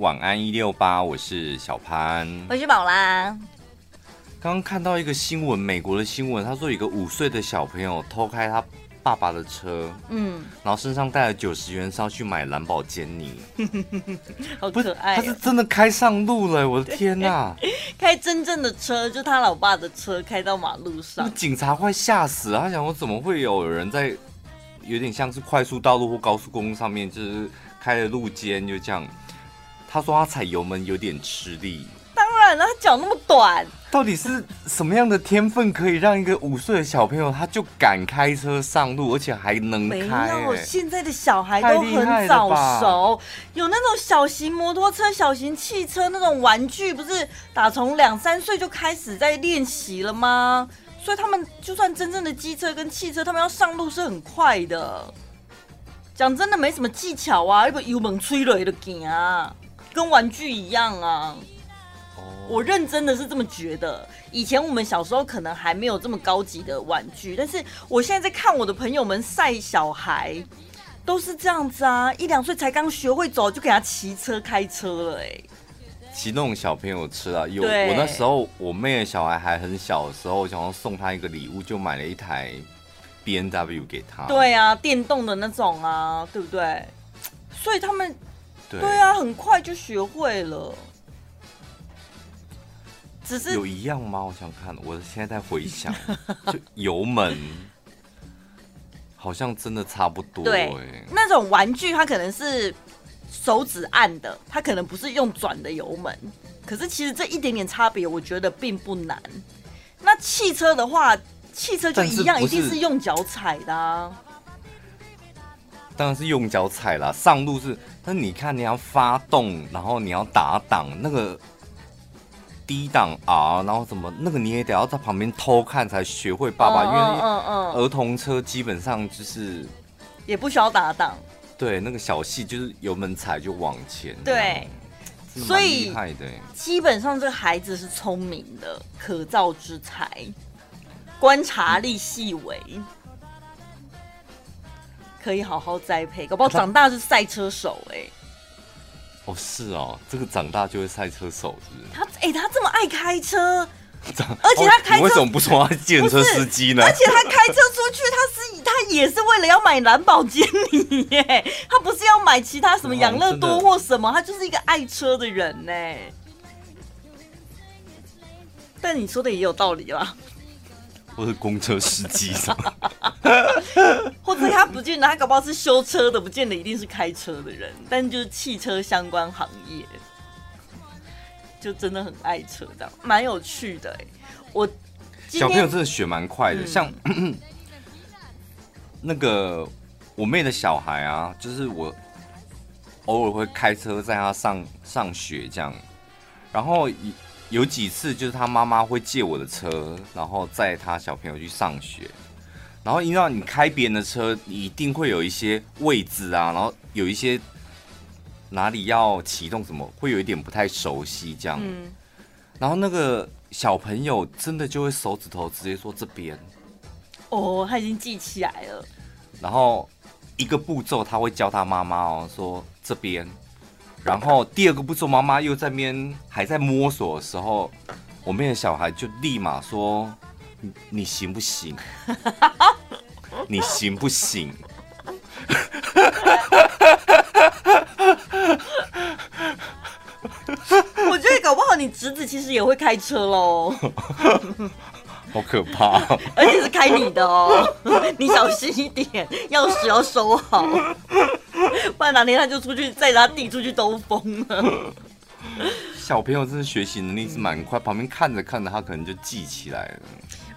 晚安一六八，我是小潘，我是宝拉。刚刚看到一个新闻，美国的新闻，他说有一个五岁的小朋友偷开他爸爸的车，嗯，然后身上带了九十元，是要去买蓝宝坚尼，好可爱、喔。他是真的开上路了，我的天哪、啊！开真正的车，就他老爸的车，开到马路上，警察快吓死了。他想说，怎么会有人在有点像是快速道路或高速公路上面，就是开了路肩就这样。他说他踩油门有点吃力，当然了，他脚那么短，到底是什么样的天分可以让一个五岁的小朋友他就敢开车上路，而且还能开、欸？没有，现在的小孩都很早熟，有那种小型摩托车、小型汽车那种玩具，不是打从两三岁就开始在练习了吗？所以他们就算真正的机车跟汽车，他们要上路是很快的。讲真的，没什么技巧啊，一个油门催泪的劲啊。跟玩具一样啊！Oh. 我认真的是这么觉得。以前我们小时候可能还没有这么高级的玩具，但是我现在在看我的朋友们晒小孩，都是这样子啊！一两岁才刚学会走，就给他骑车开车了哎、欸。骑那种小朋友车啊，有我那时候我妹的小孩还很小的时候，我想要送他一个礼物，就买了一台 B N W 给他。对啊，电动的那种啊，对不对？所以他们。对啊，很快就学会了。只是有一样吗？我想看，我现在在回想，就油门好像真的差不多。对，那种玩具它可能是手指按的，它可能不是用转的油门。可是其实这一点点差别，我觉得并不难。那汽车的话，汽车就一样，一定是用脚踩的啊。当然是用脚踩啦，上路是。但你看，你要发动，然后你要打档，那个低档啊，然后怎么那个你也得要在旁边偷看才学会爸爸，嗯、因为儿童车基本上就是也不需要打档。对，那个小细就是油门踩就往前。对，所以基本上这个孩子是聪明的，可造之才，观察力细微。嗯可以好好栽培，搞不好长大是赛车手哎、欸。哦，是哦，这个长大就会赛车手是不是？他哎、欸，他这么爱开车，而且他开车、哦、为什么不说他计程车司机呢？而且他开车出去，他是他也是为了要买蓝宝坚尼耶，他不是要买其他什么养乐多或什么，他就是一个爱车的人呢。但你说的也有道理啦。或是公车司机什么，或者他不见得，他搞不好是修车的，不见得一定是开车的人，但就是汽车相关行业，就真的很爱车，这样蛮有趣的。我小朋友真的学蛮快的，嗯、像 那个我妹的小孩啊，就是我偶尔会开车载他上上学这样，然后有几次就是他妈妈会借我的车，然后载他小朋友去上学，然后因为你开别人的车，你一定会有一些位置啊，然后有一些哪里要启动什么，会有一点不太熟悉这样。嗯。然后那个小朋友真的就会手指头直接说这边。哦，他已经记起来了。然后一个步骤他会教他妈妈哦，说这边。然后第二个步骤，妈妈又在边还在摸索的时候，我们的小孩就立马说：“你你行不行？你行不行？” 我觉得搞不好你侄子其实也会开车喽。好可怕，而且是开你的哦，你小心一点，钥匙要收好，不然哪天他就出去再他弟出去兜风了。小朋友真的学习能力是蛮快，旁边看着看着他可能就记起来了。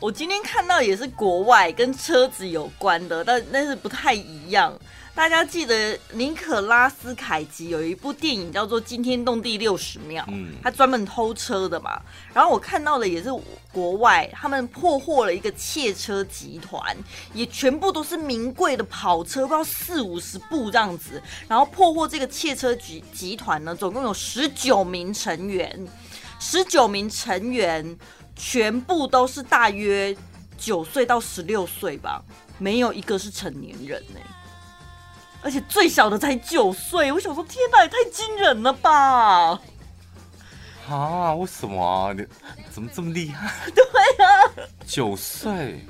我今天看到也是国外跟车子有关的，但但是不太一样。大家记得尼可拉斯凯奇有一部电影叫做《惊天动地六十秒》，嗯，他专门偷车的嘛。然后我看到的也是国外，他们破获了一个窃车集团，也全部都是名贵的跑车，不知道四五十部这样子。然后破获这个窃车集集团呢，总共有十九名成员，十九名成员全部都是大约九岁到十六岁吧，没有一个是成年人呢、欸。而且最小的才九岁。我想说，天哪，也太惊人了吧！啊，为什么啊？你怎么这么厉害？对啊，九岁。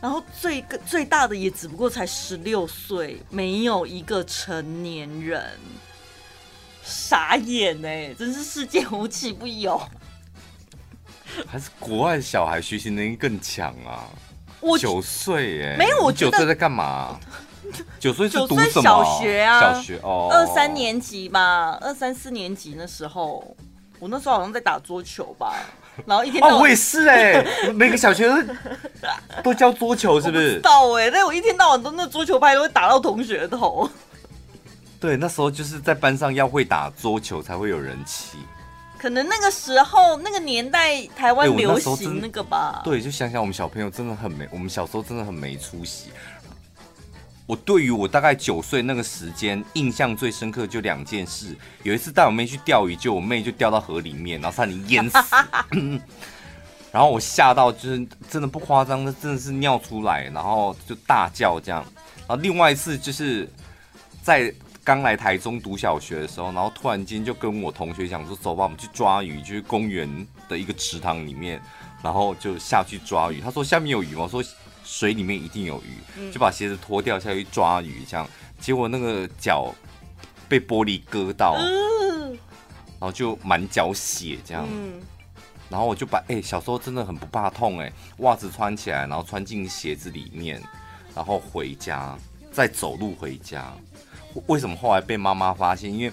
然后最最大的也只不过才十六岁，没有一个成年人，傻眼哎！真是世界无奇不有。还是国外小孩学习能力更强啊？我九岁哎，没有，我九岁在干嘛？九岁是读什么？小学啊，小学哦，二三年级吧，二三四年级那时候，我那时候好像在打桌球吧。然后一天到晚哦，我也是哎、欸，每个小学都都教桌球，是不是？不知道哎、欸，但我一天到晚都那桌球拍都会打到同学头。对，那时候就是在班上要会打桌球才会有人气。可能那个时候那个年代台湾流行那个吧。对，就想想我们小朋友真的很没，我们小时候真的很没出息。我对于我大概九岁那个时间印象最深刻就两件事，有一次带我妹去钓鱼，就我妹就掉到河里面，然后差点淹死，然后我吓到就是真的不夸张，那真的是尿出来，然后就大叫这样。然后另外一次就是在刚来台中读小学的时候，然后突然间就跟我同学讲说，走吧，我们去抓鱼，就是公园的一个池塘里面，然后就下去抓鱼。他说下面有鱼吗？我说。水里面一定有鱼，就把鞋子脱掉下去抓鱼，这样，结果那个脚被玻璃割到，然后就满脚血这样，然后我就把哎、欸，小时候真的很不怕痛哎，袜子穿起来，然后穿进鞋子里面，然后回家再走路回家。为什么后来被妈妈发现？因为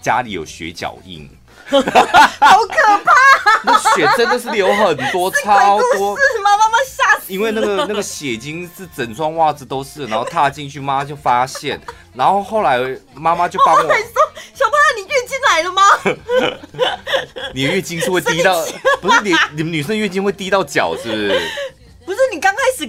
家里有血脚印，好可怕！那血真的是流很多，超多。是妈妈妈吓死。因为那个那个血经是整双袜子都是，然后踏进去，妈妈就发现，然后后来妈妈就帮我。说：“小朋友，你月经来了吗？” 你月经是会滴到，不是你你们女生月经会滴到脚，是不是？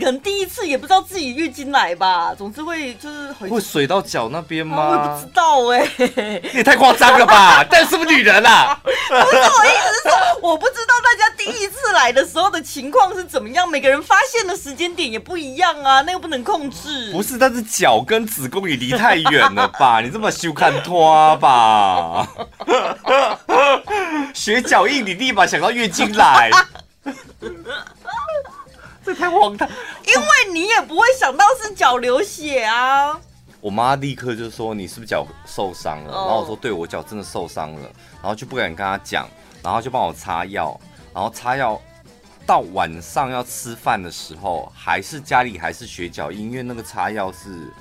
可能第一次也不知道自己月经来吧，总之会就是会水到脚那边吗？我也不知道哎、欸，你 也太夸张了吧？但是不是女人啊？不是我意思是说，我不知道大家第一次来的时候的情况是怎么样，每个人发现的时间点也不一样啊，那又不能控制。不是，但是脚跟子宫也离太远了吧？你这么羞看拖吧？学脚印，你立马想到月经来。这太荒唐，因为你也不会想到是脚流血啊。我妈立刻就说：“你是不是脚受伤了？” oh. 然后我说：“对，我脚真的受伤了。”然后就不敢跟她讲，然后就帮我擦药，然后擦药到晚上要吃饭的时候，还是家里还是血脚印，因为那个擦药是。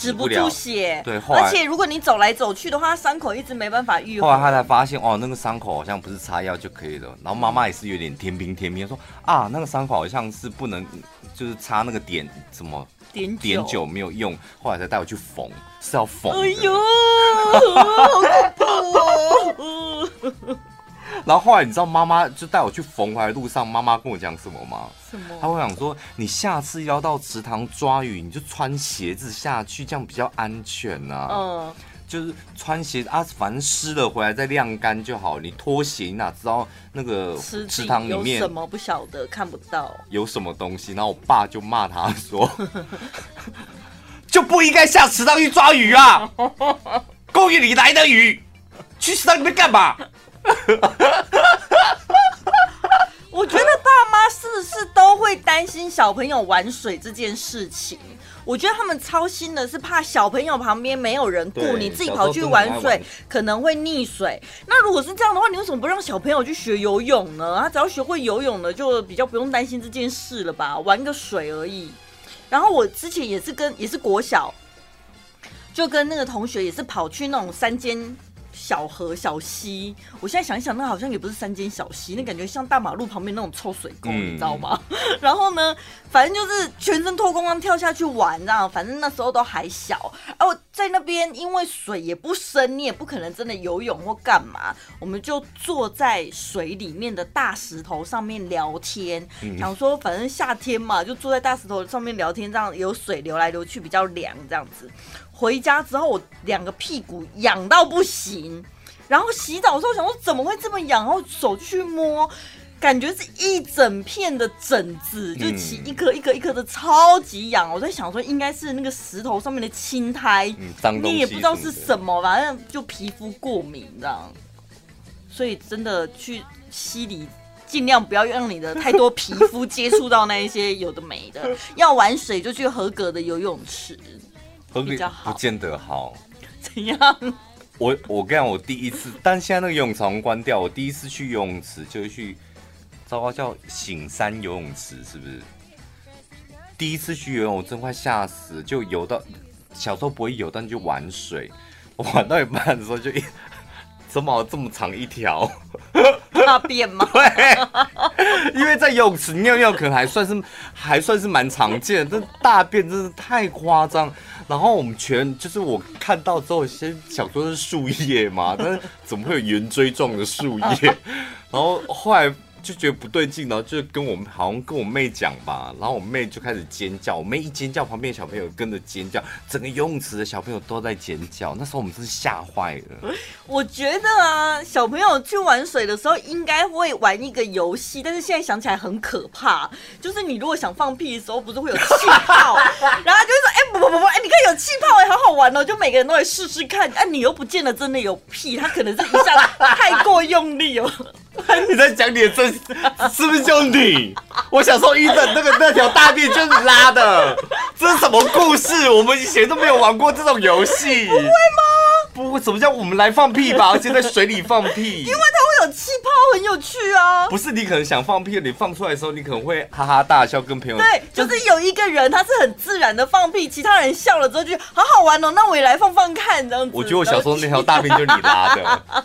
止不住血，对，后来，而且如果你走来走去的话，伤口一直没办法愈合。后来他才发现，哦，那个伤口好像不是擦药就可以了。然后妈妈也是有点天兵天兵，说啊，那个伤口好像是不能，就是擦那个点什么点点酒没有用。后来才带我去缝，是要缝。哎呦，好恐怖哦！然后后来你知道妈妈就带我去缝回来路上，妈妈跟我讲什么吗？什么？她会讲说，你下次要到池塘抓鱼，你就穿鞋子下去，这样比较安全啊。嗯，就是穿鞋啊，反正湿了回来再晾干就好。你脱鞋，你哪知道那个池塘里面有什么不晓得，看不到有什么东西。然后我爸就骂他说，就不应该下池塘去抓鱼啊！公园里来的鱼，去池塘里面干嘛？我觉得爸妈是不是都会担心小朋友玩水这件事情？我觉得他们操心的是怕小朋友旁边没有人顾，你自己跑去玩水可能会溺水。那如果是这样的话，你为什么不让小朋友去学游泳呢？他只要学会游泳了，就比较不用担心这件事了吧？玩个水而已。然后我之前也是跟也是国小，就跟那个同学也是跑去那种山间。小河、小溪，我现在想一想，那好像也不是山间小溪，那感觉像大马路旁边那种臭水沟，嗯、你知道吗？然后呢，反正就是全身脱光光跳下去玩，这样。反正那时候都还小，哦，在那边因为水也不深，你也不可能真的游泳或干嘛，我们就坐在水里面的大石头上面聊天，嗯、想说反正夏天嘛，就坐在大石头上面聊天，这样有水流来流去比较凉，这样子。回家之后，我两个屁股痒到不行，然后洗澡的时候想说怎么会这么痒，然后手去摸，感觉是一整片的疹子，就起一颗一颗一颗的，超级痒。我在想说，应该是那个石头上面的青苔，嗯、你也不知道是什么，反正就皮肤过敏这样。所以真的去溪里，尽量不要让你的太多皮肤接触到那一些有的没的。要玩水就去合格的游泳池，比较好。不见得好。怎样？我我跟你讲，我第一次，但现在那个游泳池关掉。我第一次去游泳池就是去。糟糕，叫醒山游泳池是不是？第一次去游泳，我真快吓死了。就游到小时候不会游，但就玩水。我 玩到一半的时候，就一 怎么这么长一条大便吗？对，因为在游泳池尿尿可能还算是还算是蛮常见，但大便真的太夸张。然后我们全就是我看到之后，先想说是树叶嘛，但是怎么会有圆锥状的树叶？然后后来。就觉得不对劲，然后就跟我们好像跟我妹讲吧，然后我妹就开始尖叫，我妹一尖叫，旁边的小朋友跟着尖叫，整个游泳池的小朋友都在尖叫。那时候我们真是吓坏了。我觉得啊，小朋友去玩水的时候应该会玩一个游戏，但是现在想起来很可怕。就是你如果想放屁的时候，不是会有气泡，然后就会说：“哎、不不不不，哎、你看有气泡，哎，好好玩哦！”就每个人都会试试看。哎、你又不见得真的有屁，他可能是一下太过用力哦。你在讲你的真，是不是就你？我小时候遇到那个那条大便就是拉的，这是什么故事？我们以前都没有玩过这种游戏。不会吗？不会，什么叫我们来放屁吧？而且在水里放屁，因为它会有气泡，很有趣啊。不是，你可能想放屁，你放出来的时候，你可能会哈哈大笑，跟朋友对，就是有一个人他是很自然的放屁，其他人笑了之后就好好玩哦，那我也来放放看这样子。我觉得我小时候那条大便就是你拉的。